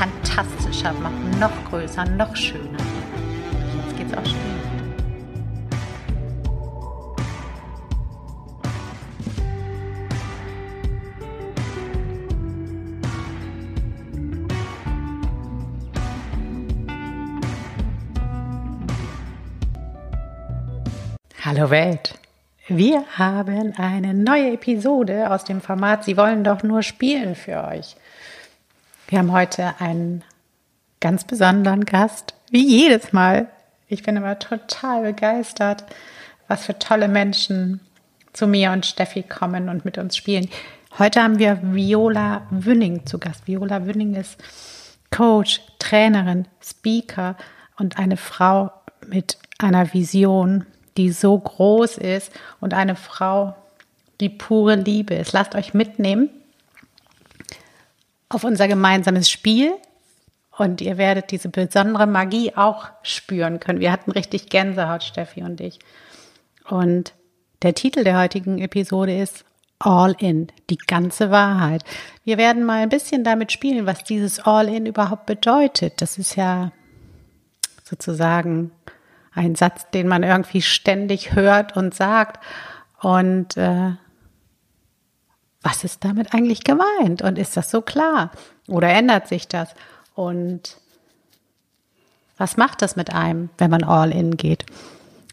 fantastischer machen, noch größer, noch schöner. Jetzt geht's auch schon. Hallo Welt! Wir haben eine neue Episode aus dem Format Sie wollen doch nur spielen für euch. Wir haben heute einen ganz besonderen Gast, wie jedes Mal. Ich bin immer total begeistert, was für tolle Menschen zu mir und Steffi kommen und mit uns spielen. Heute haben wir Viola Wünning zu Gast. Viola Wünning ist Coach, Trainerin, Speaker und eine Frau mit einer Vision, die so groß ist und eine Frau, die pure Liebe ist. Lasst euch mitnehmen auf unser gemeinsames Spiel und ihr werdet diese besondere Magie auch spüren können. Wir hatten richtig Gänsehaut, Steffi und ich. Und der Titel der heutigen Episode ist All In, die ganze Wahrheit. Wir werden mal ein bisschen damit spielen, was dieses All In überhaupt bedeutet. Das ist ja sozusagen ein Satz, den man irgendwie ständig hört und sagt. Und äh, was ist damit eigentlich gemeint? Und ist das so klar? Oder ändert sich das? Und was macht das mit einem, wenn man all in geht?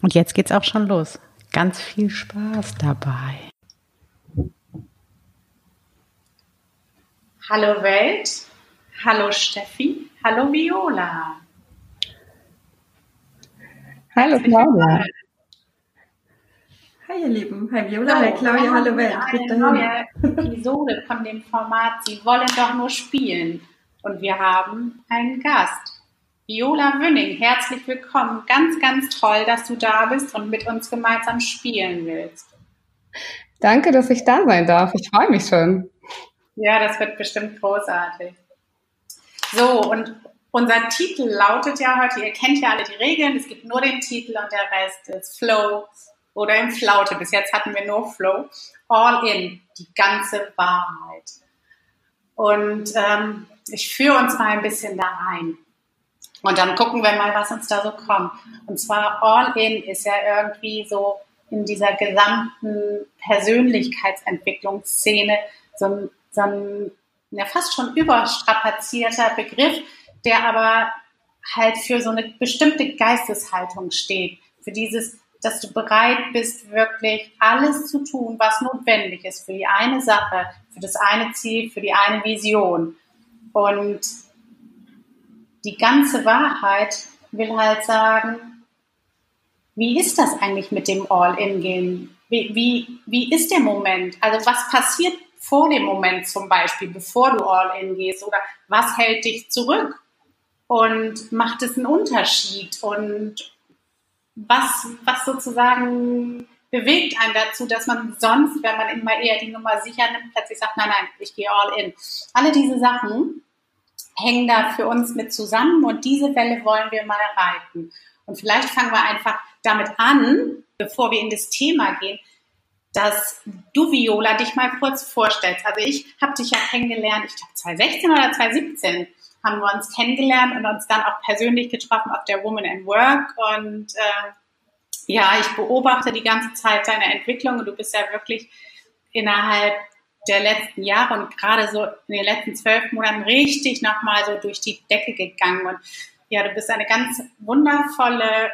Und jetzt geht's auch schon los. Ganz viel Spaß dabei. Hallo Welt, hallo Steffi, hallo Viola. Hallo Claudia. Hi ihr Lieben, hi Viola, so, hi Claudia, hallo Welt. Eine neue Episode von dem Format Sie wollen doch nur spielen. Und wir haben einen Gast. Viola Wünning, herzlich willkommen. Ganz, ganz toll, dass du da bist und mit uns gemeinsam spielen willst. Danke, dass ich da sein darf. Ich freue mich schon. Ja, das wird bestimmt großartig. So, und unser Titel lautet ja heute, ihr kennt ja alle die Regeln, es gibt nur den Titel und der Rest ist Flow, oder im Flaute. Bis jetzt hatten wir nur Flow. All in, die ganze Wahrheit. Und ähm, ich führe uns mal ein bisschen da rein. Und dann gucken wir mal, was uns da so kommt. Und zwar All in ist ja irgendwie so in dieser gesamten Persönlichkeitsentwicklungsszene so ein, so ein ja, fast schon überstrapazierter Begriff, der aber halt für so eine bestimmte Geisteshaltung steht. Für dieses dass du bereit bist, wirklich alles zu tun, was notwendig ist für die eine Sache, für das eine Ziel, für die eine Vision. Und die ganze Wahrheit will halt sagen, wie ist das eigentlich mit dem All-In-Gehen? Wie, wie, wie ist der Moment? Also was passiert vor dem Moment zum Beispiel, bevor du All-In gehst? Oder was hält dich zurück? Und macht es einen Unterschied? Und was, was sozusagen bewegt einen dazu, dass man sonst, wenn man immer eher die Nummer sicher nimmt, plötzlich sagt, nein, nein, ich gehe all in. Alle diese Sachen hängen da für uns mit zusammen und diese Welle wollen wir mal reiten. Und vielleicht fangen wir einfach damit an, bevor wir in das Thema gehen, dass du, Viola, dich mal kurz vorstellst. Also ich habe dich ja kennengelernt, ich glaube 2016 oder 2017 haben wir uns kennengelernt und uns dann auch persönlich getroffen auf der Woman and Work. Und äh, ja, ich beobachte die ganze Zeit deine Entwicklung und du bist ja wirklich innerhalb der letzten Jahre und gerade so in den letzten zwölf Monaten richtig nochmal so durch die Decke gegangen. Und ja, du bist eine ganz wundervolle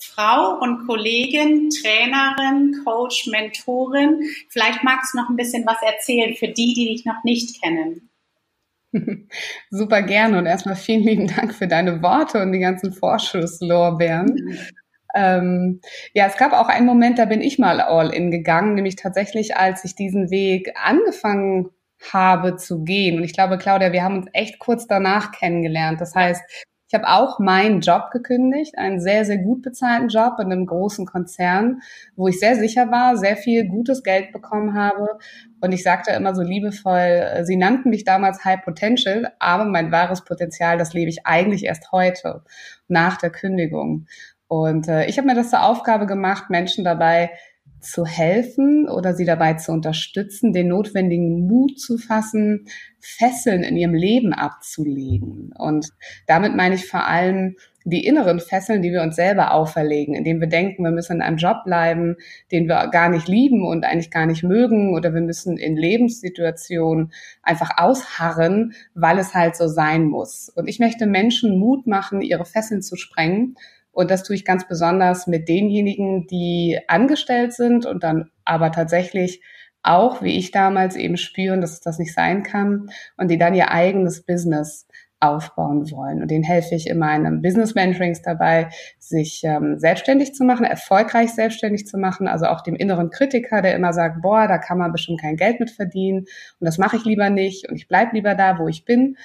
Frau und Kollegin, Trainerin, Coach, Mentorin. Vielleicht magst du noch ein bisschen was erzählen für die, die dich noch nicht kennen. Super gerne und erstmal vielen lieben Dank für deine Worte und die ganzen Vorschusslorbeeren. Mhm. Ähm, ja, es gab auch einen Moment, da bin ich mal all in gegangen, nämlich tatsächlich, als ich diesen Weg angefangen habe zu gehen. Und ich glaube, Claudia, wir haben uns echt kurz danach kennengelernt. Das heißt, ich habe auch meinen Job gekündigt, einen sehr, sehr gut bezahlten Job in einem großen Konzern, wo ich sehr sicher war, sehr viel gutes Geld bekommen habe. Und ich sagte immer so liebevoll, äh, sie nannten mich damals High Potential, aber mein wahres Potenzial, das lebe ich eigentlich erst heute, nach der Kündigung. Und äh, ich habe mir das zur Aufgabe gemacht, Menschen dabei zu helfen oder sie dabei zu unterstützen, den notwendigen Mut zu fassen, Fesseln in ihrem Leben abzulegen. Und damit meine ich vor allem die inneren Fesseln, die wir uns selber auferlegen, indem wir denken, wir müssen in einem Job bleiben, den wir gar nicht lieben und eigentlich gar nicht mögen, oder wir müssen in Lebenssituationen einfach ausharren, weil es halt so sein muss. Und ich möchte Menschen Mut machen, ihre Fesseln zu sprengen und das tue ich ganz besonders mit denjenigen, die angestellt sind und dann aber tatsächlich auch, wie ich damals eben spüren, dass es das nicht sein kann und die dann ihr eigenes Business aufbauen wollen. Und denen helfe ich in einem Business Mentorings dabei, sich ähm, selbstständig zu machen, erfolgreich selbstständig zu machen. Also auch dem inneren Kritiker, der immer sagt, boah, da kann man bestimmt kein Geld mit verdienen und das mache ich lieber nicht und ich bleib lieber da, wo ich bin,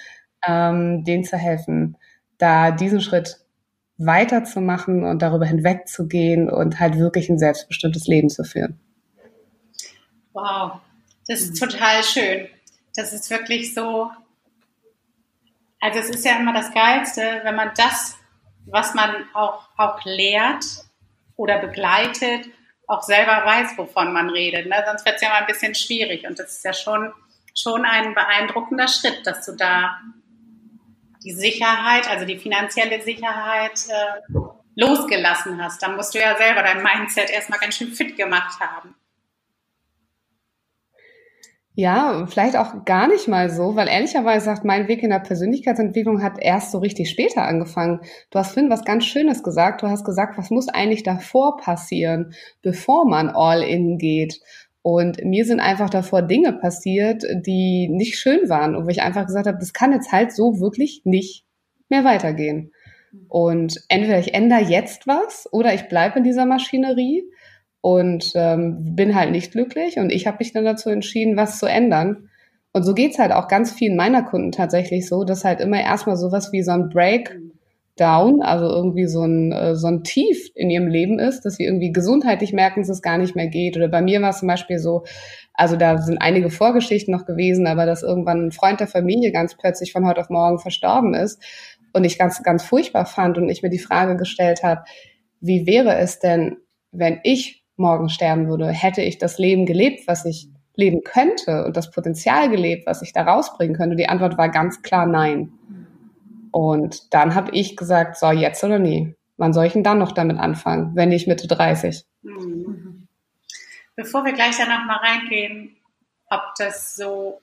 ähm, denen zu helfen, da diesen Schritt weiterzumachen und darüber hinwegzugehen und halt wirklich ein selbstbestimmtes Leben zu führen. Wow, das ist total schön. Das ist wirklich so. Also es ist ja immer das Geilste, wenn man das, was man auch, auch lehrt oder begleitet, auch selber weiß, wovon man redet. Ne? Sonst wird es ja mal ein bisschen schwierig. Und das ist ja schon, schon ein beeindruckender Schritt, dass du da die Sicherheit, also die finanzielle Sicherheit äh, losgelassen hast. Dann musst du ja selber dein Mindset erstmal ganz schön fit gemacht haben. Ja, vielleicht auch gar nicht mal so, weil ehrlicherweise sagt, mein Weg in der Persönlichkeitsentwicklung hat erst so richtig später angefangen. Du hast vorhin was ganz Schönes gesagt. Du hast gesagt, was muss eigentlich davor passieren, bevor man all in geht? Und mir sind einfach davor Dinge passiert, die nicht schön waren und wo ich einfach gesagt habe, das kann jetzt halt so wirklich nicht mehr weitergehen. Und entweder ich ändere jetzt was oder ich bleibe in dieser Maschinerie und ähm, bin halt nicht glücklich. Und ich habe mich dann dazu entschieden, was zu ändern. Und so geht's halt auch ganz vielen meiner Kunden tatsächlich so, dass halt immer erstmal sowas wie so ein Break Down, also irgendwie so ein, äh, so ein Tief in ihrem Leben ist, dass sie irgendwie gesundheitlich merken, dass es gar nicht mehr geht. Oder bei mir war es zum Beispiel so, also da sind einige Vorgeschichten noch gewesen, aber dass irgendwann ein Freund der Familie ganz plötzlich von heute auf morgen verstorben ist und ich ganz, ganz furchtbar fand und ich mir die Frage gestellt habe, wie wäre es denn, wenn ich morgen sterben würde? Hätte ich das Leben gelebt, was ich leben könnte und das Potenzial gelebt, was ich da rausbringen könnte? Die Antwort war ganz klar nein. Und dann habe ich gesagt, so jetzt oder nie. Wann soll ich denn dann noch damit anfangen, wenn nicht Mitte 30? Mhm. Bevor wir gleich dann nochmal reingehen, ob das so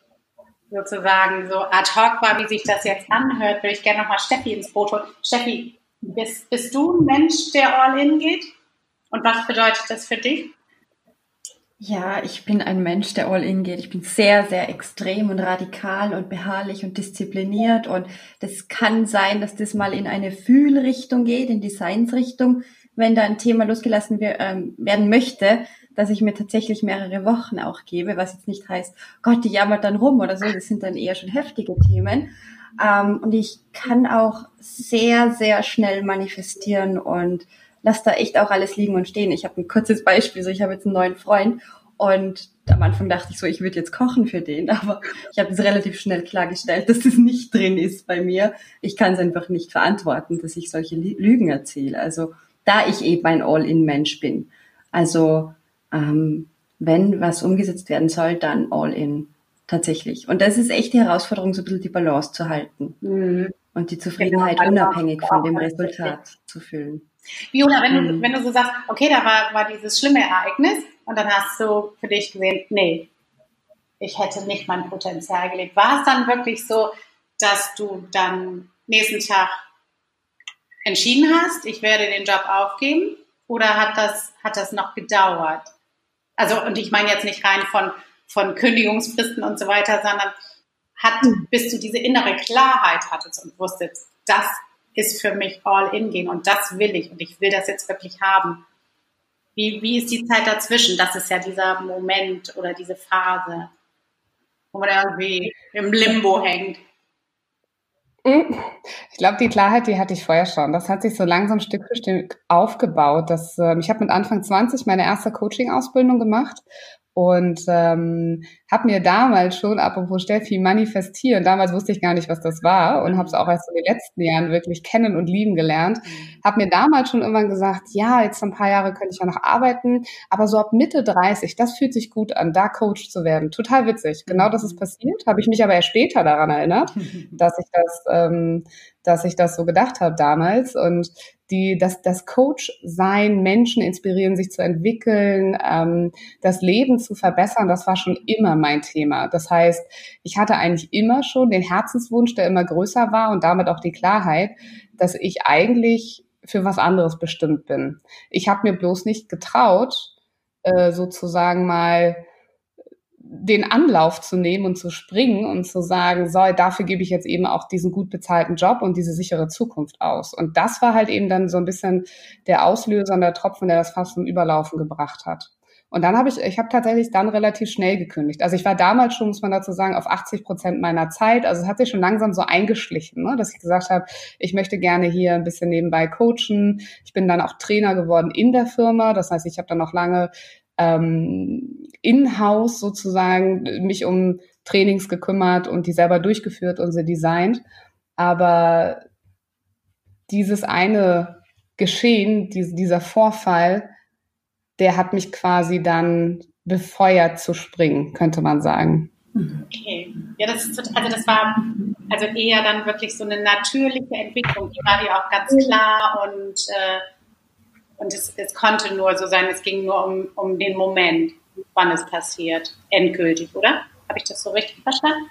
sozusagen so ad hoc war, wie sich das jetzt anhört, würde ich gerne nochmal Steffi ins Boot holen. Steffi, bist, bist du ein Mensch, der all in geht? Und was bedeutet das für dich? Ja, ich bin ein Mensch, der all in geht. Ich bin sehr, sehr extrem und radikal und beharrlich und diszipliniert. Und das kann sein, dass das mal in eine Fühlrichtung geht, in Designsrichtung, wenn da ein Thema losgelassen ähm, werden möchte, dass ich mir tatsächlich mehrere Wochen auch gebe, was jetzt nicht heißt, Gott, die jammert dann rum oder so. Das sind dann eher schon heftige Themen. Ähm, und ich kann auch sehr, sehr schnell manifestieren und lass da echt auch alles liegen und stehen. Ich habe ein kurzes Beispiel, so ich habe jetzt einen neuen Freund und am Anfang dachte ich so, ich würde jetzt kochen für den, aber ich habe es relativ schnell klargestellt, dass das nicht drin ist bei mir. Ich kann es einfach nicht verantworten, dass ich solche Lügen erzähle. Also da ich eben ein All-in-Mensch bin. Also ähm, wenn was umgesetzt werden soll, dann All-in tatsächlich. Und das ist echt die Herausforderung, so ein bisschen die Balance zu halten mhm. und die Zufriedenheit genau. unabhängig von dem Resultat zu fühlen. Viola, wenn, mhm. du, wenn du so sagst, okay, da war, war dieses schlimme Ereignis und dann hast du für dich gesehen, nee, ich hätte nicht mein Potenzial gelebt. War es dann wirklich so, dass du dann nächsten Tag entschieden hast, ich werde den Job aufgeben? Oder hat das, hat das noch gedauert? Also, und ich meine jetzt nicht rein von, von Kündigungsfristen und so weiter, sondern hat, bis du diese innere Klarheit hattest und wusstest, das ist für mich all in gehen und das will ich und ich will das jetzt wirklich haben. Wie, wie ist die Zeit dazwischen? Das ist ja dieser Moment oder diese Phase. wo man irgendwie im Limbo hängt? Hm. Ich glaube, die Klarheit, die hatte ich vorher schon. Das hat sich so langsam Stück für Stück aufgebaut. Dass, äh, ich habe mit Anfang 20 meine erste Coaching-Ausbildung gemacht und ähm, habe mir damals schon, apropos Steffi, manifestieren, damals wusste ich gar nicht, was das war und habe es auch erst in den letzten Jahren wirklich kennen und lieben gelernt, mhm. habe mir damals schon irgendwann gesagt, ja, jetzt ein paar Jahre könnte ich ja noch arbeiten, aber so ab Mitte 30, das fühlt sich gut an, da Coach zu werden. Total witzig. Genau das ist mhm. passiert, habe ich mich aber erst später daran erinnert, dass ich das, ähm, dass ich das so gedacht habe damals und die, das, das Coach sein, Menschen inspirieren, sich zu entwickeln, ähm, das Leben zu verbessern, das war schon immer mein Thema. Das heißt, ich hatte eigentlich immer schon den Herzenswunsch, der immer größer war und damit auch die Klarheit, dass ich eigentlich für was anderes bestimmt bin. Ich habe mir bloß nicht getraut, äh, sozusagen mal den Anlauf zu nehmen und zu springen und zu sagen, so, dafür gebe ich jetzt eben auch diesen gut bezahlten Job und diese sichere Zukunft aus. Und das war halt eben dann so ein bisschen der Auslöser und der Tropfen, der das fast zum Überlaufen gebracht hat. Und dann habe ich, ich habe tatsächlich dann relativ schnell gekündigt. Also ich war damals schon, muss man dazu sagen, auf 80 Prozent meiner Zeit. Also es hat sich schon langsam so eingeschlichen, ne, dass ich gesagt habe, ich möchte gerne hier ein bisschen nebenbei coachen. Ich bin dann auch Trainer geworden in der Firma. Das heißt, ich habe dann noch lange ähm, in-house sozusagen mich um Trainings gekümmert und die selber durchgeführt und sie designt. Aber dieses eine Geschehen, dieser Vorfall, der hat mich quasi dann befeuert zu springen, könnte man sagen. Okay. Ja, das ist also das war also eher dann wirklich so eine natürliche Entwicklung. Die war dir auch ganz klar und äh, und es, es konnte nur so sein, es ging nur um, um den Moment, wann es passiert, endgültig, oder? Habe ich das so richtig verstanden?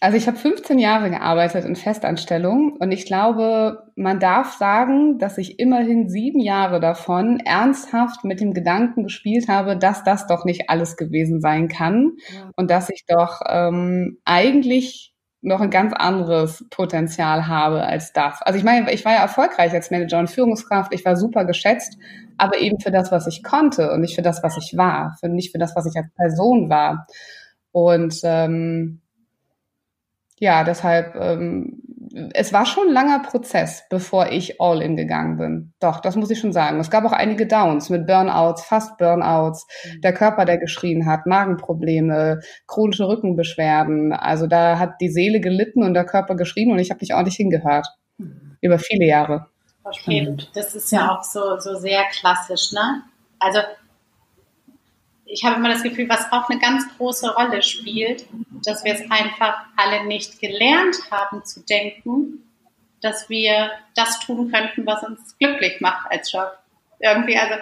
Also ich habe 15 Jahre gearbeitet in Festanstellung und ich glaube, man darf sagen, dass ich immerhin sieben Jahre davon ernsthaft mit dem Gedanken gespielt habe, dass das doch nicht alles gewesen sein kann ja. und dass ich doch ähm, eigentlich noch ein ganz anderes Potenzial habe als das. Also ich meine, ich war ja erfolgreich als Manager und Führungskraft, ich war super geschätzt, aber eben für das, was ich konnte und nicht für das, was ich war, für nicht für das, was ich als Person war. Und ähm, ja, deshalb ähm, es war schon ein langer Prozess, bevor ich all in gegangen bin. Doch, das muss ich schon sagen. Es gab auch einige Downs mit Burnouts, fast Burnouts, mhm. der Körper, der geschrien hat, Magenprobleme, chronische Rückenbeschwerden. Also da hat die Seele gelitten und der Körper geschrien und ich habe nicht ordentlich hingehört. Mhm. Über viele Jahre. Okay, das ist ja auch so, so sehr klassisch, ne? Also ich habe immer das Gefühl, was auch eine ganz große Rolle spielt, dass wir es einfach alle nicht gelernt haben zu denken, dass wir das tun könnten, was uns glücklich macht als Job. Irgendwie, also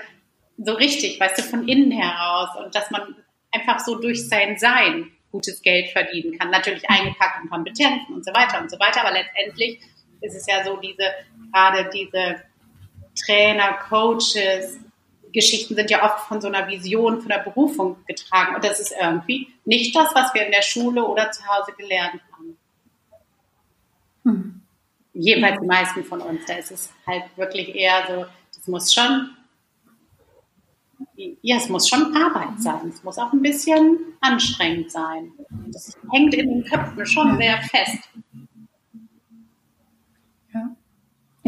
so richtig, weißt du, von innen heraus und dass man einfach so durch sein Sein gutes Geld verdienen kann. Natürlich eingepackt in Kompetenzen und so weiter und so weiter, aber letztendlich ist es ja so diese, gerade diese Trainer, Coaches, Geschichten sind ja oft von so einer Vision, von der Berufung getragen. Und das ist irgendwie nicht das, was wir in der Schule oder zu Hause gelernt haben. Hm. Jedenfalls die meisten von uns. Da ist es halt wirklich eher so, das muss schon, ja, es muss schon Arbeit sein. Es muss auch ein bisschen anstrengend sein. Das hängt in den Köpfen schon sehr fest.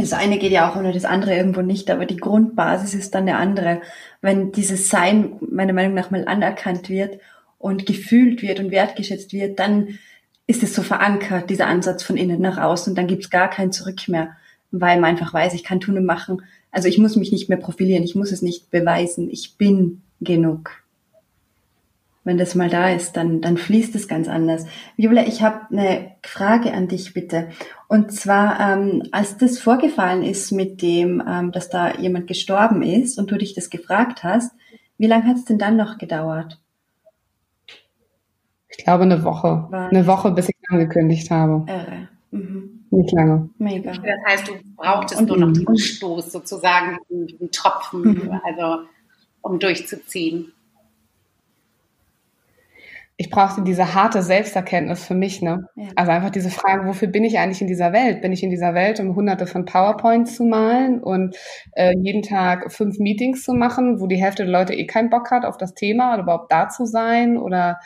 Das eine geht ja auch ohne das andere irgendwo nicht, aber die Grundbasis ist dann eine andere. Wenn dieses Sein meiner Meinung nach mal anerkannt wird und gefühlt wird und wertgeschätzt wird, dann ist es so verankert, dieser Ansatz von innen nach außen und dann gibt's gar kein Zurück mehr, weil man einfach weiß, ich kann tun und machen. Also ich muss mich nicht mehr profilieren, ich muss es nicht beweisen, ich bin genug wenn das mal da ist, dann, dann fließt es ganz anders. Viola, ich habe eine Frage an dich bitte. Und zwar, ähm, als das vorgefallen ist mit dem, ähm, dass da jemand gestorben ist und du dich das gefragt hast, wie lange hat es denn dann noch gedauert? Ich glaube eine Woche. War eine Woche, bis ich angekündigt habe. Irre. Mhm. Nicht lange. Mega. Das heißt, du brauchtest und, nur noch diesen Stoß sozusagen, diesen Tropfen, mhm. also um durchzuziehen ich brauchte diese harte Selbsterkenntnis für mich, ne? Ja. Also einfach diese Frage, wofür bin ich eigentlich in dieser Welt? Bin ich in dieser Welt, um hunderte von PowerPoints zu malen und äh, jeden Tag fünf Meetings zu machen, wo die Hälfte der Leute eh keinen Bock hat auf das Thema oder überhaupt da zu sein? Oder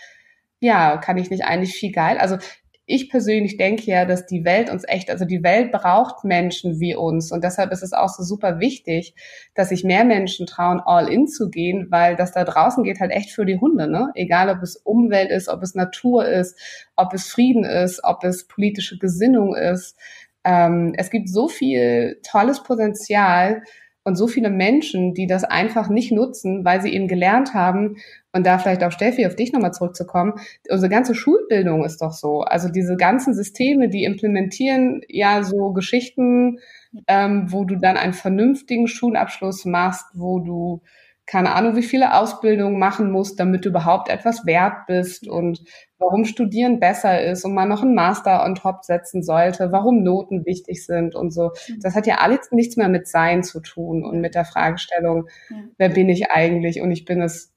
ja, kann ich nicht eigentlich viel geil? Also ich persönlich denke ja, dass die Welt uns echt, also die Welt braucht Menschen wie uns. Und deshalb ist es auch so super wichtig, dass sich mehr Menschen trauen, all in zu gehen, weil das da draußen geht halt echt für die Hunde, ne? Egal ob es Umwelt ist, ob es Natur ist, ob es Frieden ist, ob es politische Gesinnung ist. Ähm, es gibt so viel tolles Potenzial, und so viele Menschen, die das einfach nicht nutzen, weil sie eben gelernt haben, und da vielleicht auch Steffi auf dich nochmal zurückzukommen, unsere ganze Schulbildung ist doch so. Also diese ganzen Systeme, die implementieren ja so Geschichten, ähm, wo du dann einen vernünftigen Schulabschluss machst, wo du keine Ahnung, wie viele Ausbildungen machen musst, damit du überhaupt etwas wert bist und warum Studieren besser ist und man noch einen Master on top setzen sollte, warum Noten wichtig sind und so. Das hat ja alles nichts mehr mit Sein zu tun und mit der Fragestellung, ja. wer bin ich eigentlich? Und ich bin es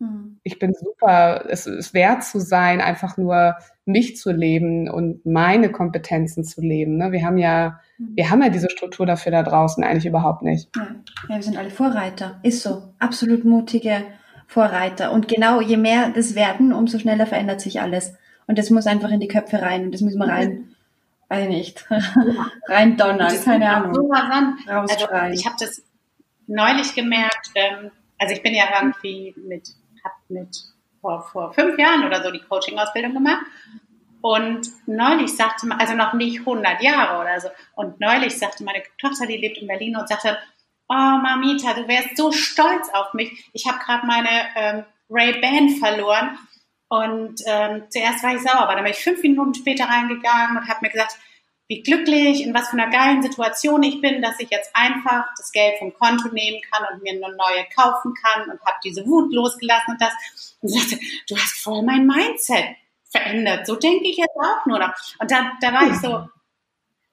hm. Ich bin super, es ist wert zu sein, einfach nur mich zu leben und meine Kompetenzen zu leben. Ne? Wir haben ja, hm. wir haben ja diese Struktur dafür da draußen eigentlich überhaupt nicht. Ja. ja, wir sind alle Vorreiter. Ist so. Absolut mutige Vorreiter. Und genau, je mehr das werden, umso schneller verändert sich alles. Und das muss einfach in die Köpfe rein. Und das müssen wir rein, weiß nicht, rein donnern, keine Ahnung. So also, ich habe das neulich gemerkt, ähm, also ich bin ja irgendwie mit habe mit vor, vor fünf Jahren oder so die Coaching-Ausbildung gemacht. Und neulich sagte also noch nicht 100 Jahre oder so, und neulich sagte meine Tochter, die lebt in Berlin, und sagte, oh Mamita, du wärst so stolz auf mich. Ich habe gerade meine ähm, Ray-Ban verloren. Und ähm, zuerst war ich sauer, aber dann bin ich fünf Minuten später reingegangen und habe mir gesagt, wie glücklich, in was für einer geilen Situation ich bin, dass ich jetzt einfach das Geld vom Konto nehmen kann und mir eine neue kaufen kann und habe diese Wut losgelassen und das. Und sagte, du hast voll mein Mindset verändert. So denke ich jetzt auch nur noch. Und da, da war ich so,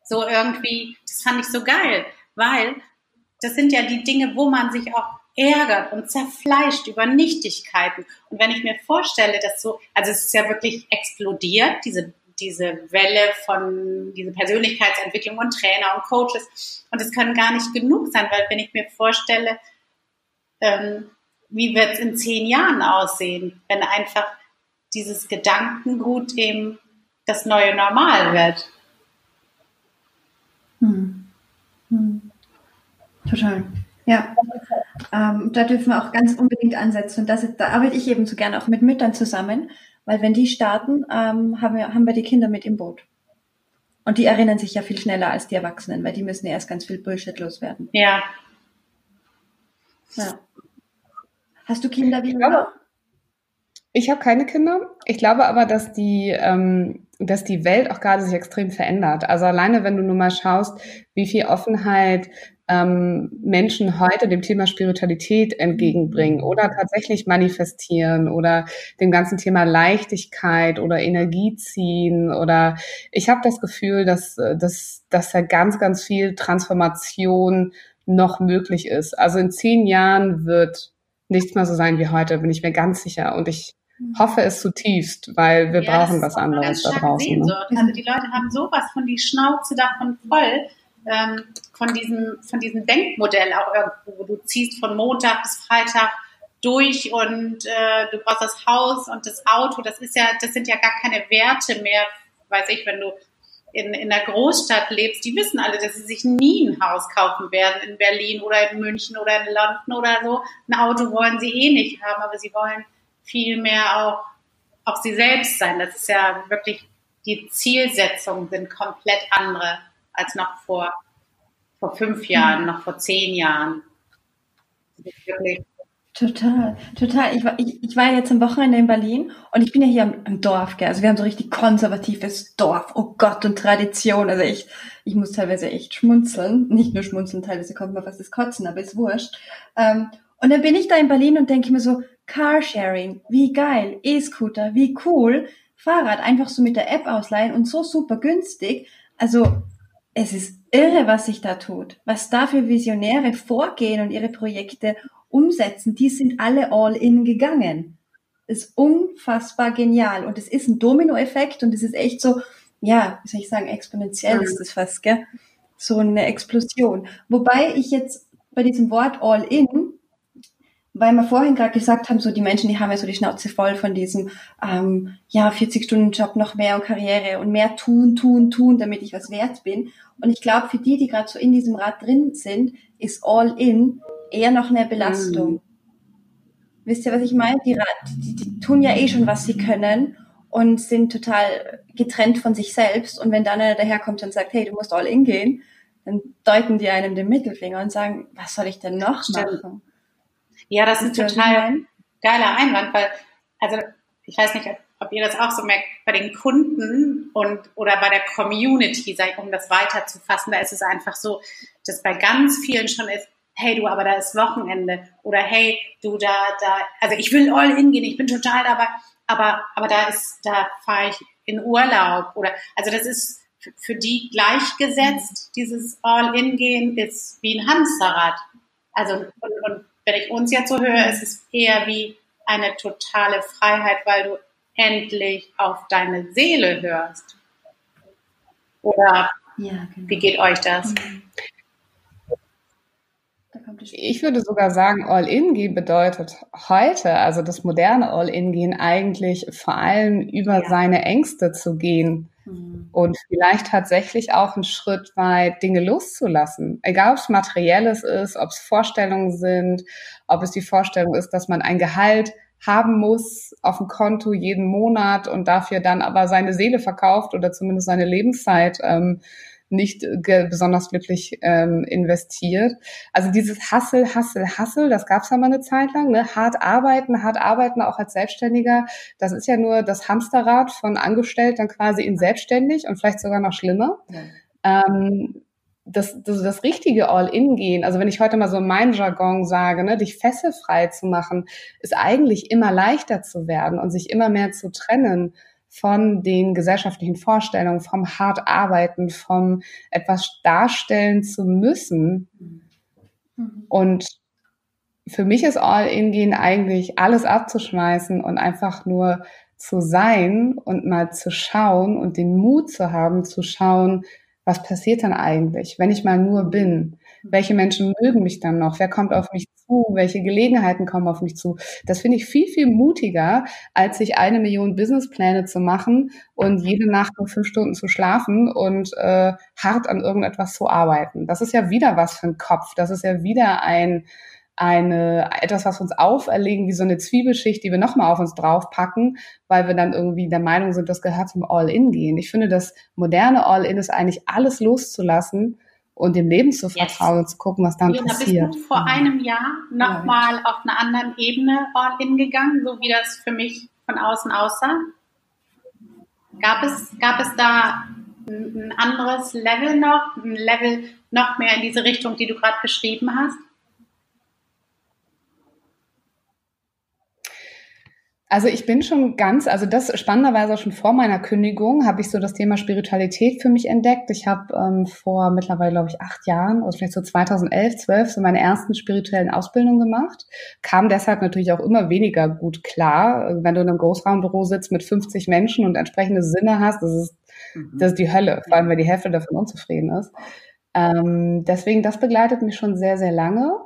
so irgendwie, das fand ich so geil, weil das sind ja die Dinge, wo man sich auch ärgert und zerfleischt über Nichtigkeiten. Und wenn ich mir vorstelle, dass so, also es ist ja wirklich explodiert, diese diese Welle von diese Persönlichkeitsentwicklung und Trainer und Coaches. Und es können gar nicht genug sein, weil wenn ich mir vorstelle, ähm, wie wird es in zehn Jahren aussehen, wenn einfach dieses Gedankengut eben das neue Normal wird. Hm. Hm. Total. Ja, ähm, da dürfen wir auch ganz unbedingt ansetzen. Und das, da arbeite ich eben so gerne auch mit Müttern zusammen, weil wenn die starten, ähm, haben, wir, haben wir die Kinder mit im Boot. Und die erinnern sich ja viel schneller als die Erwachsenen, weil die müssen ja erst ganz viel Bullshit loswerden. Ja. ja. Hast du Kinder wie du? Ich habe keine Kinder. Ich glaube aber, dass die, ähm, dass die Welt auch gerade sich extrem verändert. Also alleine, wenn du nur mal schaust, wie viel Offenheit ähm, Menschen heute dem Thema Spiritualität entgegenbringen oder tatsächlich manifestieren oder dem ganzen Thema Leichtigkeit oder Energie ziehen oder ich habe das Gefühl, dass, dass, dass da ganz, ganz viel Transformation noch möglich ist. Also in zehn Jahren wird nichts mehr so sein wie heute, bin ich mir ganz sicher. Und ich hoffe es zutiefst, weil wir ja, brauchen was anderes da draußen. Ne? Also die Leute haben sowas von die Schnauze davon voll, ähm, von, diesem, von diesem Denkmodell auch irgendwo. Du ziehst von Montag bis Freitag durch und äh, du brauchst das Haus und das Auto. Das ist ja, das sind ja gar keine Werte mehr, weiß ich, wenn du in, in der Großstadt lebst, die wissen alle, dass sie sich nie ein Haus kaufen werden in Berlin oder in München oder in London oder so. Ein Auto wollen sie eh nicht haben, aber sie wollen viel mehr auch, auch sie selbst sein. Das ist ja wirklich, die Zielsetzungen sind komplett andere als noch vor, vor fünf Jahren, noch vor zehn Jahren. Total, total. Ich war, ich, ich war jetzt am Wochenende in Berlin und ich bin ja hier am, am Dorf, gell? also wir haben so richtig konservatives Dorf, oh Gott und Tradition. Also ich, ich muss teilweise echt schmunzeln, nicht nur schmunzeln, teilweise kommt mir fast das Kotzen, aber ist wurscht. Ähm, und dann bin ich da in Berlin und denke mir so, Carsharing, wie geil, E-Scooter, wie cool, Fahrrad einfach so mit der App ausleihen und so super günstig. Also es ist irre, was sich da tut, was da für Visionäre vorgehen und ihre Projekte umsetzen. Die sind alle all in gegangen. Ist unfassbar genial und es ist ein Dominoeffekt und es ist echt so, ja, wie soll ich sagen, exponentiell ist das fast, gell? So eine Explosion. Wobei ich jetzt bei diesem Wort all in weil wir vorhin gerade gesagt haben, so die Menschen, die haben ja so die Schnauze voll von diesem, ähm, ja, 40-Stunden-Job, noch mehr und Karriere und mehr tun, tun, tun, damit ich was wert bin. Und ich glaube, für die, die gerade so in diesem Rad drin sind, ist all in eher noch eine Belastung. Mhm. Wisst ihr, was ich meine? Die, die, die tun ja eh schon, was sie können und sind total getrennt von sich selbst. Und wenn dann einer daherkommt und sagt, hey, du musst all in gehen, dann deuten die einem den Mittelfinger und sagen, was soll ich denn noch Stimmt. machen? Ja, das ist total geiler Einwand, weil, also ich weiß nicht, ob ihr das auch so merkt, bei den Kunden und oder bei der Community, um das weiterzufassen, da ist es einfach so, dass bei ganz vielen schon ist, hey du, aber da ist Wochenende oder hey du, da, da, also ich will all in gehen, ich bin total dabei, aber, aber da ist, da fahre ich in Urlaub oder, also das ist für die gleichgesetzt, dieses all in gehen ist wie ein Hamsterrad. Also, und, und wenn ich uns jetzt so höre, ist es eher wie eine totale Freiheit, weil du endlich auf deine Seele hörst. Oder ja, genau. wie geht euch das? Mhm. Ich würde sogar sagen, All-In-Gehen bedeutet heute, also das moderne All-In-Gehen, eigentlich vor allem über ja. seine Ängste zu gehen mhm. und vielleicht tatsächlich auch einen Schritt weit Dinge loszulassen. Egal, ob es materielles ist, ob es Vorstellungen sind, ob es die Vorstellung ist, dass man ein Gehalt haben muss auf dem Konto jeden Monat und dafür dann aber seine Seele verkauft oder zumindest seine Lebenszeit ähm, nicht besonders glücklich ähm, investiert. Also dieses Hassel, Hassel, Hassel, das gab es ja mal eine Zeit lang. Ne? Hart arbeiten, hart arbeiten auch als Selbstständiger, das ist ja nur das Hamsterrad von angestellt dann quasi in selbstständig und vielleicht sogar noch schlimmer. Ja. Ähm, das, das, das richtige All-In-Gehen, also wenn ich heute mal so mein Jargon sage, ne, dich fesselfrei zu machen, ist eigentlich immer leichter zu werden und sich immer mehr zu trennen von den gesellschaftlichen Vorstellungen, vom hart arbeiten, vom etwas darstellen zu müssen. Mhm. Und für mich ist All-In-Gehen eigentlich alles abzuschmeißen und einfach nur zu sein und mal zu schauen und den Mut zu haben, zu schauen, was passiert dann eigentlich, wenn ich mal nur bin? Welche Menschen mögen mich dann noch? Wer kommt auf mich zu? Welche Gelegenheiten kommen auf mich zu? Das finde ich viel, viel mutiger, als sich eine Million Businesspläne zu machen und jede Nacht nur fünf Stunden zu schlafen und äh, hart an irgendetwas zu arbeiten. Das ist ja wieder was für ein Kopf. Das ist ja wieder ein eine, etwas, was uns auferlegen, wie so eine Zwiebelschicht, die wir nochmal auf uns draufpacken, weil wir dann irgendwie der Meinung sind, das gehört zum All-In gehen. Ich finde, das moderne All-In ist eigentlich alles loszulassen und dem Leben zu vertrauen yes. und zu gucken, was dann Jona, passiert. Bist du vor einem Jahr nochmal ja. auf einer anderen Ebene All-In gegangen, so wie das für mich von außen aussah? Gab es, gab es da ein anderes Level noch, ein Level noch mehr in diese Richtung, die du gerade beschrieben hast? Also ich bin schon ganz, also das spannenderweise schon vor meiner Kündigung habe ich so das Thema Spiritualität für mich entdeckt. Ich habe ähm, vor mittlerweile, glaube ich, acht Jahren, also vielleicht so 2011, 12, so meine ersten spirituellen Ausbildungen gemacht. Kam deshalb natürlich auch immer weniger gut klar. Wenn du in einem Großraumbüro sitzt mit 50 Menschen und entsprechende Sinne hast, das ist, mhm. das ist die Hölle, vor allem weil die Hälfte davon unzufrieden ist. Ähm, deswegen, das begleitet mich schon sehr, sehr lange.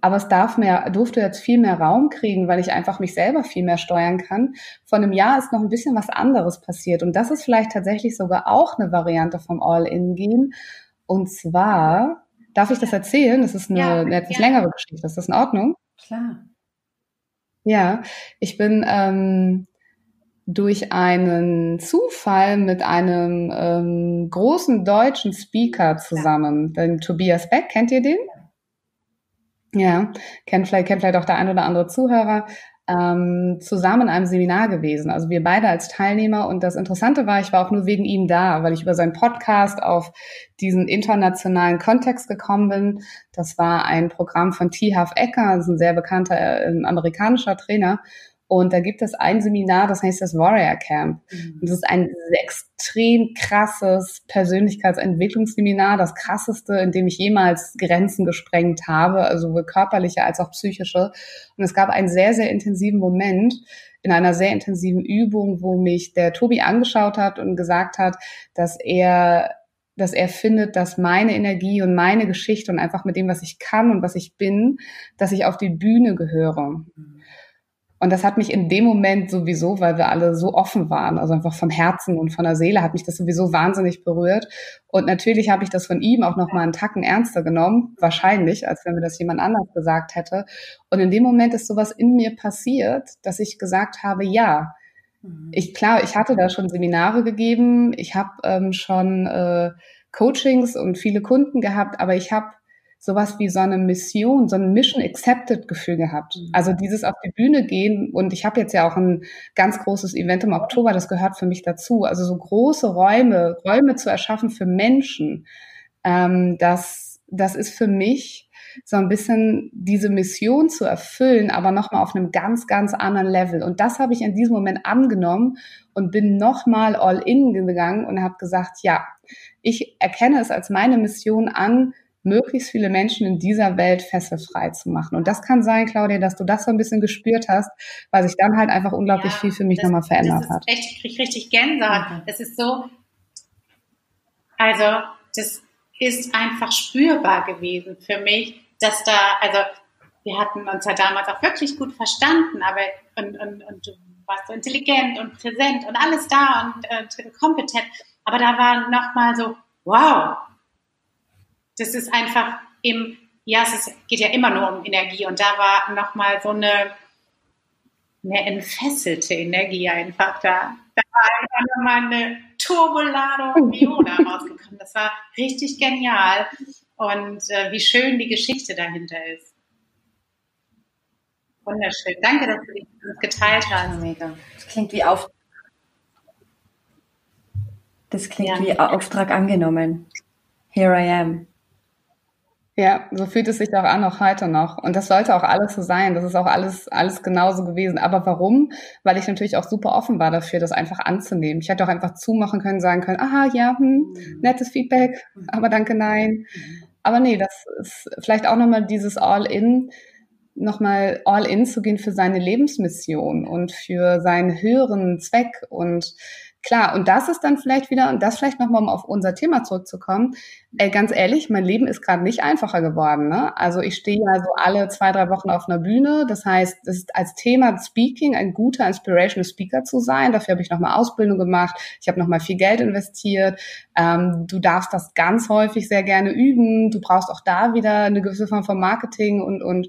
Aber es darf mehr, durfte jetzt viel mehr Raum kriegen, weil ich einfach mich selber viel mehr steuern kann. Vor einem Jahr ist noch ein bisschen was anderes passiert. Und das ist vielleicht tatsächlich sogar auch eine Variante vom All-In-Gehen. Und zwar, darf ich das erzählen? Das ist eine, ja, eine etwas ja. längere Geschichte. Ist das in Ordnung? Klar. Ja, ich bin ähm, durch einen Zufall mit einem ähm, großen deutschen Speaker zusammen, ja. den Tobias Beck, kennt ihr den? ja, kennt vielleicht, kennt vielleicht auch der ein oder andere Zuhörer, ähm, zusammen in einem Seminar gewesen. Also wir beide als Teilnehmer. Und das Interessante war, ich war auch nur wegen ihm da, weil ich über seinen Podcast auf diesen internationalen Kontext gekommen bin. Das war ein Programm von T. Half Ecker, das ist ein sehr bekannter äh, amerikanischer Trainer. Und da gibt es ein Seminar, das heißt das Warrior Camp. Mhm. das ist ein extrem krasses Persönlichkeitsentwicklungsseminar, das krasseste, in dem ich jemals Grenzen gesprengt habe, also sowohl körperliche als auch psychische. Und es gab einen sehr, sehr intensiven Moment in einer sehr intensiven Übung, wo mich der Tobi angeschaut hat und gesagt hat, dass er dass er findet, dass meine Energie und meine Geschichte und einfach mit dem, was ich kann und was ich bin, dass ich auf die Bühne gehöre. Und das hat mich in dem Moment sowieso, weil wir alle so offen waren, also einfach vom Herzen und von der Seele, hat mich das sowieso wahnsinnig berührt. Und natürlich habe ich das von ihm auch noch mal einen Tacken ernster genommen, wahrscheinlich, als wenn mir das jemand anders gesagt hätte. Und in dem Moment ist sowas in mir passiert, dass ich gesagt habe, ja, mhm. ich klar, ich hatte da schon Seminare gegeben, ich habe ähm, schon äh, Coachings und viele Kunden gehabt, aber ich habe sowas wie so eine Mission, so ein Mission Accepted Gefühl gehabt. Mhm. Also dieses auf die Bühne gehen und ich habe jetzt ja auch ein ganz großes Event im Oktober, das gehört für mich dazu. Also so große Räume, Räume zu erschaffen für Menschen, ähm, das, das ist für mich so ein bisschen diese Mission zu erfüllen, aber nochmal auf einem ganz, ganz anderen Level. Und das habe ich in diesem Moment angenommen und bin nochmal all in gegangen und habe gesagt, ja, ich erkenne es als meine Mission an, möglichst viele Menschen in dieser Welt fesselfrei zu machen. Und das kann sein, Claudia, dass du das so ein bisschen gespürt hast, weil sich dann halt einfach unglaublich ja, viel für mich nochmal verändert das hat. Echt, ich kriege richtig Gänsehaut. Mhm. Es ist so, also das ist einfach spürbar gewesen für mich, dass da, also wir hatten uns ja damals auch wirklich gut verstanden, aber und, und, und du warst so intelligent und präsent und alles da und äh, kompetent, aber da war nochmal so, wow, das ist einfach im, ja, es ist, geht ja immer nur um Energie und da war nochmal so eine, eine entfesselte Energie einfach da. Da war einfach nochmal eine Turboladung Viola rausgekommen. Das war richtig genial und äh, wie schön die Geschichte dahinter ist. Wunderschön. Danke, dass du dich geteilt hast. Mega. Das klingt wie auf. Das klingt ja. wie Auftrag angenommen. Here I am. Ja, so fühlt es sich auch an, auch heute noch. Und das sollte auch alles so sein. Das ist auch alles, alles genauso gewesen. Aber warum? Weil ich natürlich auch super offen war dafür, das einfach anzunehmen. Ich hätte auch einfach zumachen können, sagen können, aha, ja, hm, mhm. nettes Feedback, mhm. aber danke, nein. Aber nee, das ist vielleicht auch nochmal dieses All-In, nochmal All-In zu gehen für seine Lebensmission und für seinen höheren Zweck und Klar, und das ist dann vielleicht wieder, und das vielleicht nochmal, um auf unser Thema zurückzukommen, äh, ganz ehrlich, mein Leben ist gerade nicht einfacher geworden. Ne? Also ich stehe ja so alle zwei, drei Wochen auf einer Bühne. Das heißt, das ist als Thema Speaking ein guter Inspirational Speaker zu sein. Dafür habe ich nochmal Ausbildung gemacht. Ich habe nochmal viel Geld investiert. Ähm, du darfst das ganz häufig sehr gerne üben. Du brauchst auch da wieder eine gewisse Form von Marketing und, und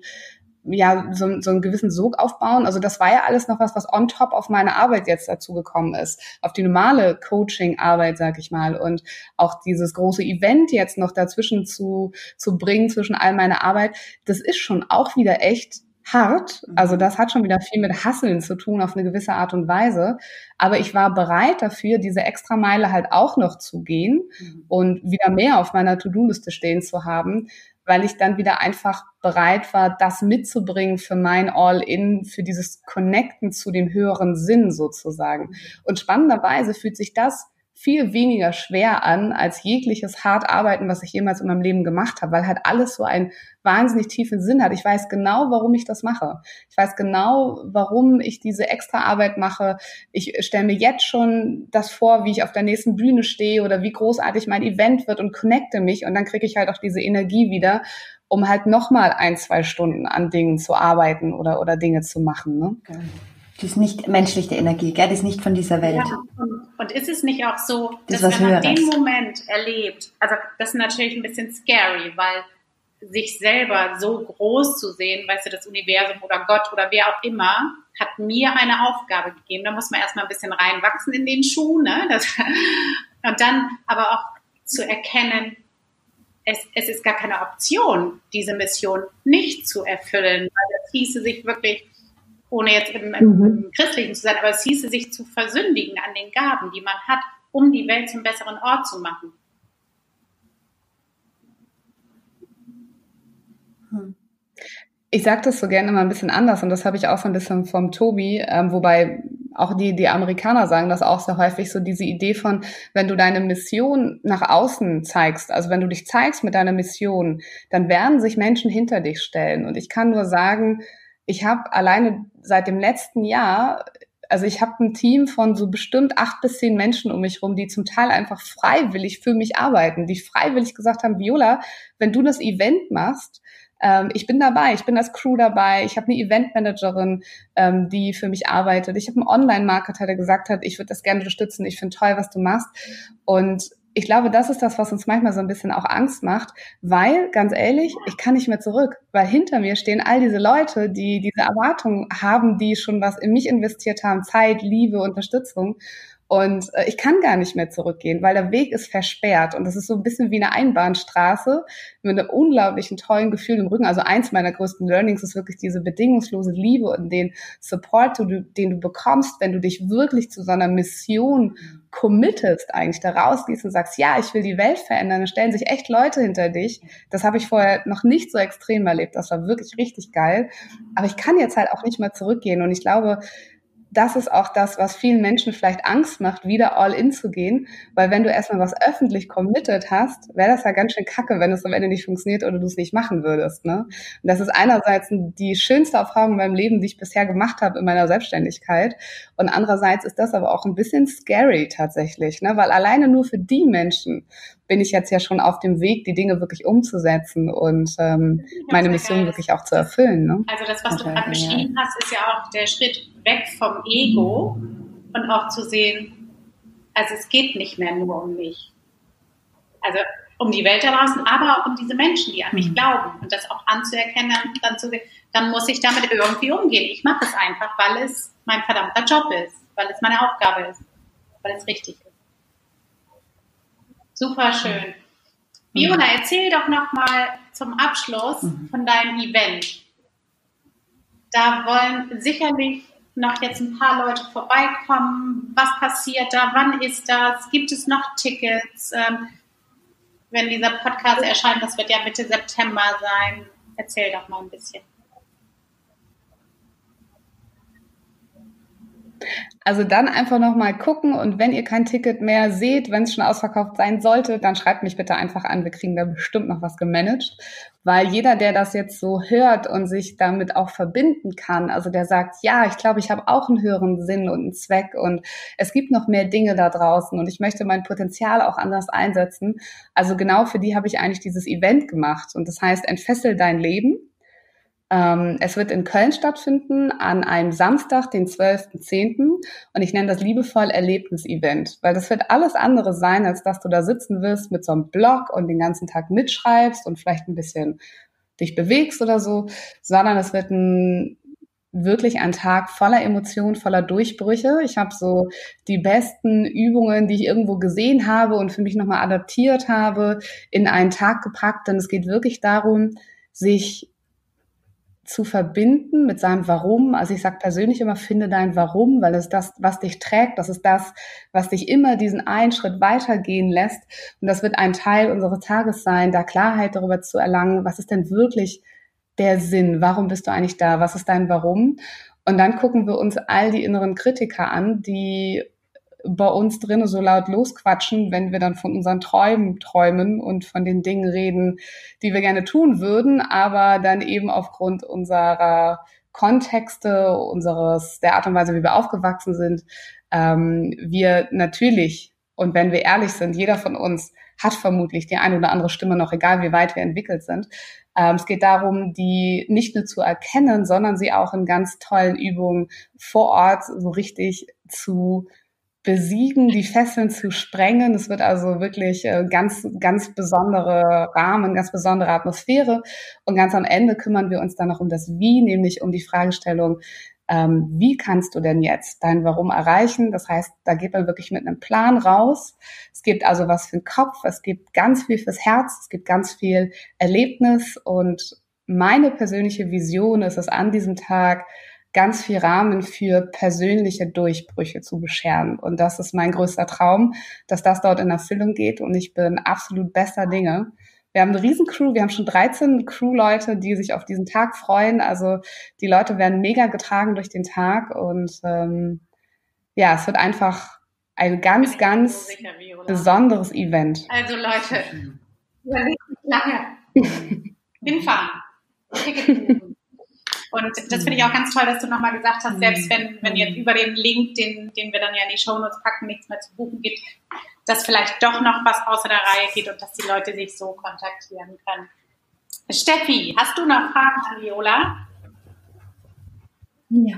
ja, so, so einen gewissen Sog aufbauen. Also das war ja alles noch was, was on top auf meine Arbeit jetzt dazu gekommen ist. Auf die normale Coaching-Arbeit, sag ich mal. Und auch dieses große Event jetzt noch dazwischen zu, zu bringen, zwischen all meiner Arbeit, das ist schon auch wieder echt hart. Also das hat schon wieder viel mit Hasseln zu tun auf eine gewisse Art und Weise. Aber ich war bereit dafür, diese extra Meile halt auch noch zu gehen mhm. und wieder mehr auf meiner To-Do-Liste stehen zu haben, weil ich dann wieder einfach bereit war, das mitzubringen für mein All-In, für dieses Connecten zu dem höheren Sinn sozusagen. Und spannenderweise fühlt sich das viel weniger schwer an als jegliches hart arbeiten, was ich jemals in meinem Leben gemacht habe, weil halt alles so einen wahnsinnig tiefen Sinn hat. Ich weiß genau, warum ich das mache. Ich weiß genau, warum ich diese extra Arbeit mache. Ich stelle mir jetzt schon das vor, wie ich auf der nächsten Bühne stehe oder wie großartig mein Event wird und connecte mich und dann kriege ich halt auch diese Energie wieder, um halt nochmal ein, zwei Stunden an Dingen zu arbeiten oder, oder Dinge zu machen. Ne? Okay. Die ist nicht menschliche Energie, gell? Die ist nicht von dieser Welt. Ja, und, und ist es nicht auch so, das dass wenn man den Moment erlebt, also das ist natürlich ein bisschen scary, weil sich selber so groß zu sehen, weißt du, das Universum oder Gott oder wer auch immer, hat mir eine Aufgabe gegeben. Da muss man erstmal ein bisschen reinwachsen in den Schuh, ne? Das, und dann aber auch zu erkennen, es, es ist gar keine Option, diese Mission nicht zu erfüllen, weil das hieße sich wirklich ohne jetzt im, im, mhm. im Christlichen zu sein, aber es hieße sich zu versündigen an den Gaben, die man hat, um die Welt zum besseren Ort zu machen. Hm. Ich sage das so gerne mal ein bisschen anders und das habe ich auch so ein bisschen vom Tobi, ähm, wobei auch die, die Amerikaner sagen das auch sehr häufig, so diese Idee von, wenn du deine Mission nach außen zeigst, also wenn du dich zeigst mit deiner Mission, dann werden sich Menschen hinter dich stellen. Und ich kann nur sagen, ich habe alleine seit dem letzten Jahr also ich habe ein Team von so bestimmt acht bis zehn Menschen um mich rum, die zum Teil einfach freiwillig für mich arbeiten, die freiwillig gesagt haben, Viola, wenn du das Event machst, ähm, ich bin dabei, ich bin als Crew dabei, ich habe eine Eventmanagerin, ähm, die für mich arbeitet, ich habe einen Online-Marketer, der gesagt hat, ich würde das gerne unterstützen, ich finde toll, was du machst. Und ich glaube, das ist das, was uns manchmal so ein bisschen auch Angst macht, weil, ganz ehrlich, ich kann nicht mehr zurück, weil hinter mir stehen all diese Leute, die diese Erwartungen haben, die schon was in mich investiert haben, Zeit, Liebe, Unterstützung. Und äh, ich kann gar nicht mehr zurückgehen, weil der Weg ist versperrt. Und das ist so ein bisschen wie eine Einbahnstraße mit einem unglaublichen tollen Gefühl im Rücken. Also eins meiner größten Learnings ist wirklich diese bedingungslose Liebe und den Support, den du bekommst, wenn du dich wirklich zu so einer Mission committest, eigentlich da rausgehst und sagst, ja, ich will die Welt verändern. Dann stellen sich echt Leute hinter dich. Das habe ich vorher noch nicht so extrem erlebt. Das war wirklich richtig geil. Aber ich kann jetzt halt auch nicht mehr zurückgehen. Und ich glaube, das ist auch das, was vielen Menschen vielleicht Angst macht, wieder all in zu gehen. Weil wenn du erstmal was öffentlich committed hast, wäre das ja ganz schön kacke, wenn es am Ende nicht funktioniert oder du es nicht machen würdest. Ne? Und das ist einerseits die schönste Erfahrung in meinem Leben, die ich bisher gemacht habe in meiner Selbstständigkeit. Und andererseits ist das aber auch ein bisschen scary tatsächlich, ne? weil alleine nur für die Menschen bin ich jetzt ja schon auf dem Weg, die Dinge wirklich umzusetzen und ähm, meine Mission wirklich auch zu erfüllen. Ne? Also das, was okay, du gerade beschrieben hast, ist ja auch der Schritt weg vom Ego und auch zu sehen, also es geht nicht mehr nur um mich. Also um die Welt da draußen, aber auch um diese Menschen, die an mich mhm. glauben und das auch anzuerkennen, dann, zu, dann muss ich damit irgendwie umgehen. Ich mache es einfach, weil es mein verdammter Job ist, weil es meine Aufgabe ist, weil es richtig ist. Super schön. Fiona, erzähl doch noch mal zum Abschluss mhm. von deinem Event. Da wollen sicherlich noch jetzt ein paar Leute vorbeikommen. Was passiert da? Wann ist das? Gibt es noch Tickets? Ähm, wenn dieser Podcast erscheint, das wird ja Mitte September sein. Erzähl doch mal ein bisschen. Also dann einfach nochmal gucken und wenn ihr kein Ticket mehr seht, wenn es schon ausverkauft sein sollte, dann schreibt mich bitte einfach an. Wir kriegen da bestimmt noch was gemanagt, weil jeder, der das jetzt so hört und sich damit auch verbinden kann, also der sagt, ja, ich glaube, ich habe auch einen höheren Sinn und einen Zweck und es gibt noch mehr Dinge da draußen und ich möchte mein Potenzial auch anders einsetzen. Also genau für die habe ich eigentlich dieses Event gemacht und das heißt, entfessel dein Leben es wird in Köln stattfinden an einem Samstag, den 12.10. Und ich nenne das liebevoll Erlebnis-Event, weil das wird alles andere sein, als dass du da sitzen wirst mit so einem Blog und den ganzen Tag mitschreibst und vielleicht ein bisschen dich bewegst oder so, sondern es wird ein wirklich ein Tag voller Emotionen, voller Durchbrüche. Ich habe so die besten Übungen, die ich irgendwo gesehen habe und für mich nochmal adaptiert habe, in einen Tag gepackt. Denn es geht wirklich darum, sich zu verbinden mit seinem Warum. Also ich sage persönlich immer, finde dein Warum, weil es das, was dich trägt, das ist das, was dich immer diesen einen Schritt weitergehen lässt. Und das wird ein Teil unseres Tages sein, da Klarheit darüber zu erlangen, was ist denn wirklich der Sinn? Warum bist du eigentlich da? Was ist dein Warum? Und dann gucken wir uns all die inneren Kritiker an, die bei uns drinnen so laut losquatschen, wenn wir dann von unseren Träumen träumen und von den Dingen reden, die wir gerne tun würden, aber dann eben aufgrund unserer Kontexte, unseres, der Art und Weise, wie wir aufgewachsen sind, ähm, wir natürlich, und wenn wir ehrlich sind, jeder von uns hat vermutlich die eine oder andere Stimme noch, egal wie weit wir entwickelt sind. Ähm, es geht darum, die nicht nur zu erkennen, sondern sie auch in ganz tollen Übungen vor Ort so richtig zu besiegen, die Fesseln zu sprengen. Es wird also wirklich äh, ganz, ganz besondere Rahmen, ganz besondere Atmosphäre. Und ganz am Ende kümmern wir uns dann noch um das Wie, nämlich um die Fragestellung, ähm, wie kannst du denn jetzt dein Warum erreichen? Das heißt, da geht man wirklich mit einem Plan raus. Es gibt also was für den Kopf, es gibt ganz viel fürs Herz, es gibt ganz viel Erlebnis und meine persönliche Vision ist es an diesem Tag, ganz viel Rahmen für persönliche Durchbrüche zu bescheren. Und das ist mein größter Traum, dass das dort in Erfüllung geht. Und ich bin absolut bester Dinge. Wir haben eine Riesencrew, wir haben schon 13 Crew-Leute, die sich auf diesen Tag freuen. Also die Leute werden mega getragen durch den Tag und ähm, ja, es wird einfach ein ganz, ganz so sicher, besonderes Event. Also Leute, überlegt nicht lange. Hinfahren. Und das finde ich auch ganz toll, dass du nochmal gesagt hast, selbst wenn, wenn jetzt über den Link, den, den wir dann ja in die Shownotes packen, nichts mehr zu buchen gibt, dass vielleicht doch noch was außer der Reihe geht und dass die Leute sich so kontaktieren können. Steffi, hast du noch Fragen an Viola? Ja.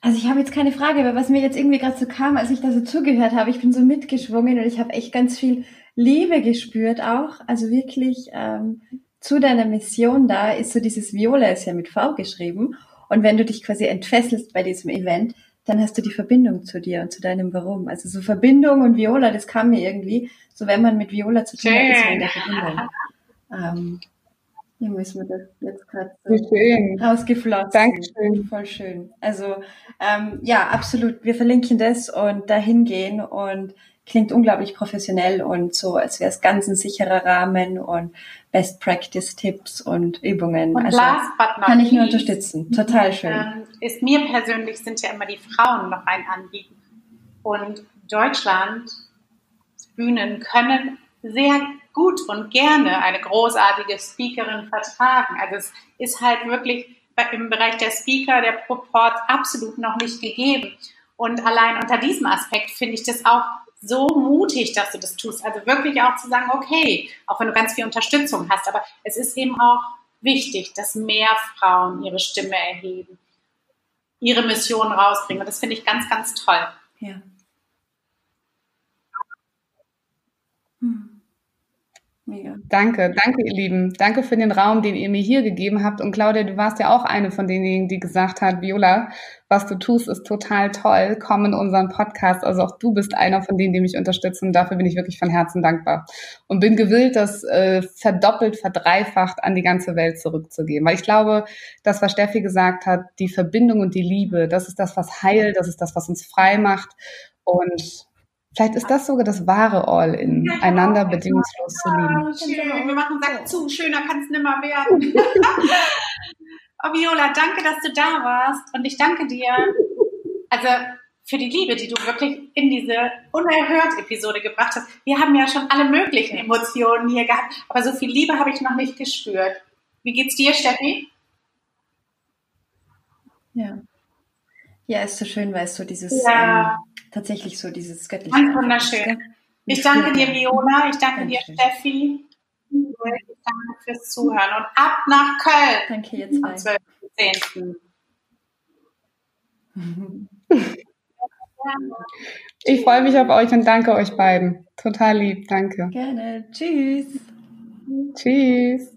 Also ich habe jetzt keine Frage, aber was mir jetzt irgendwie gerade so kam, als ich da so zugehört habe, ich bin so mitgeschwungen und ich habe echt ganz viel Liebe gespürt auch. Also wirklich ähm, zu deiner Mission da ist so dieses Viola ist ja mit V geschrieben. Und wenn du dich quasi entfesselst bei diesem Event, dann hast du die Verbindung zu dir und zu deinem Warum. Also so Verbindung und Viola, das kam mir irgendwie, so wenn man mit Viola zu tun hat, ist man in der Verbindung. Ähm, hier müssen wir das jetzt gerade so rausgeflossen. Dankeschön. Voll schön. Also ähm, ja, absolut. Wir verlinken das und dahin gehen und klingt unglaublich professionell und so, als wäre es ganz ein sicherer Rahmen und Best Practice Tipps und Übungen. Und also last but not kann ich nur unterstützen. Total schön. Ähm, ist mir persönlich sind ja immer die Frauen noch ein Anliegen. Und Deutschland Bühnen können sehr gut und gerne eine großartige Speakerin vertragen. Also es ist halt wirklich im Bereich der Speaker der Proport absolut noch nicht gegeben. Und allein unter diesem Aspekt finde ich das auch so mutig, dass du das tust. Also wirklich auch zu sagen, okay, auch wenn du ganz viel Unterstützung hast, aber es ist eben auch wichtig, dass mehr Frauen ihre Stimme erheben, ihre Mission rausbringen. Und das finde ich ganz, ganz toll. Ja. Mega. Danke, danke, ihr Lieben. Danke für den Raum, den ihr mir hier gegeben habt. Und Claudia, du warst ja auch eine von denjenigen, die gesagt hat, Viola, was du tust, ist total toll. Komm in unseren Podcast. Also auch du bist einer von denen, die mich unterstützen. Dafür bin ich wirklich von Herzen dankbar. Und bin gewillt, das äh, verdoppelt, verdreifacht an die ganze Welt zurückzugeben. Weil ich glaube, das, was Steffi gesagt hat, die Verbindung und die Liebe, das ist das, was heilt, das ist das, was uns frei macht. Und Vielleicht ist das sogar das wahre All-In, ja, einander bedingungslos zu lieben. Schön. Wir machen Sack zu, schöner kann es nimmer werden. oh, Viola, danke, dass du da warst und ich danke dir also für die Liebe, die du wirklich in diese unerhört Episode gebracht hast. Wir haben ja schon alle möglichen Emotionen hier gehabt, aber so viel Liebe habe ich noch nicht gespürt. Wie geht's dir, Steffi? Ja. Ja, ist so schön, weil es so dieses ja. ähm, tatsächlich so dieses göttliche. Ganz wunderschön. Ich danke dir, Viola. Ich danke dir, Steffi. Ich danke fürs Zuhören. Und ab nach Köln. Danke, ihr zwei. Am 12.10. Ich freue mich auf euch und danke euch beiden. Total lieb. Danke. Gerne. Tschüss. Tschüss.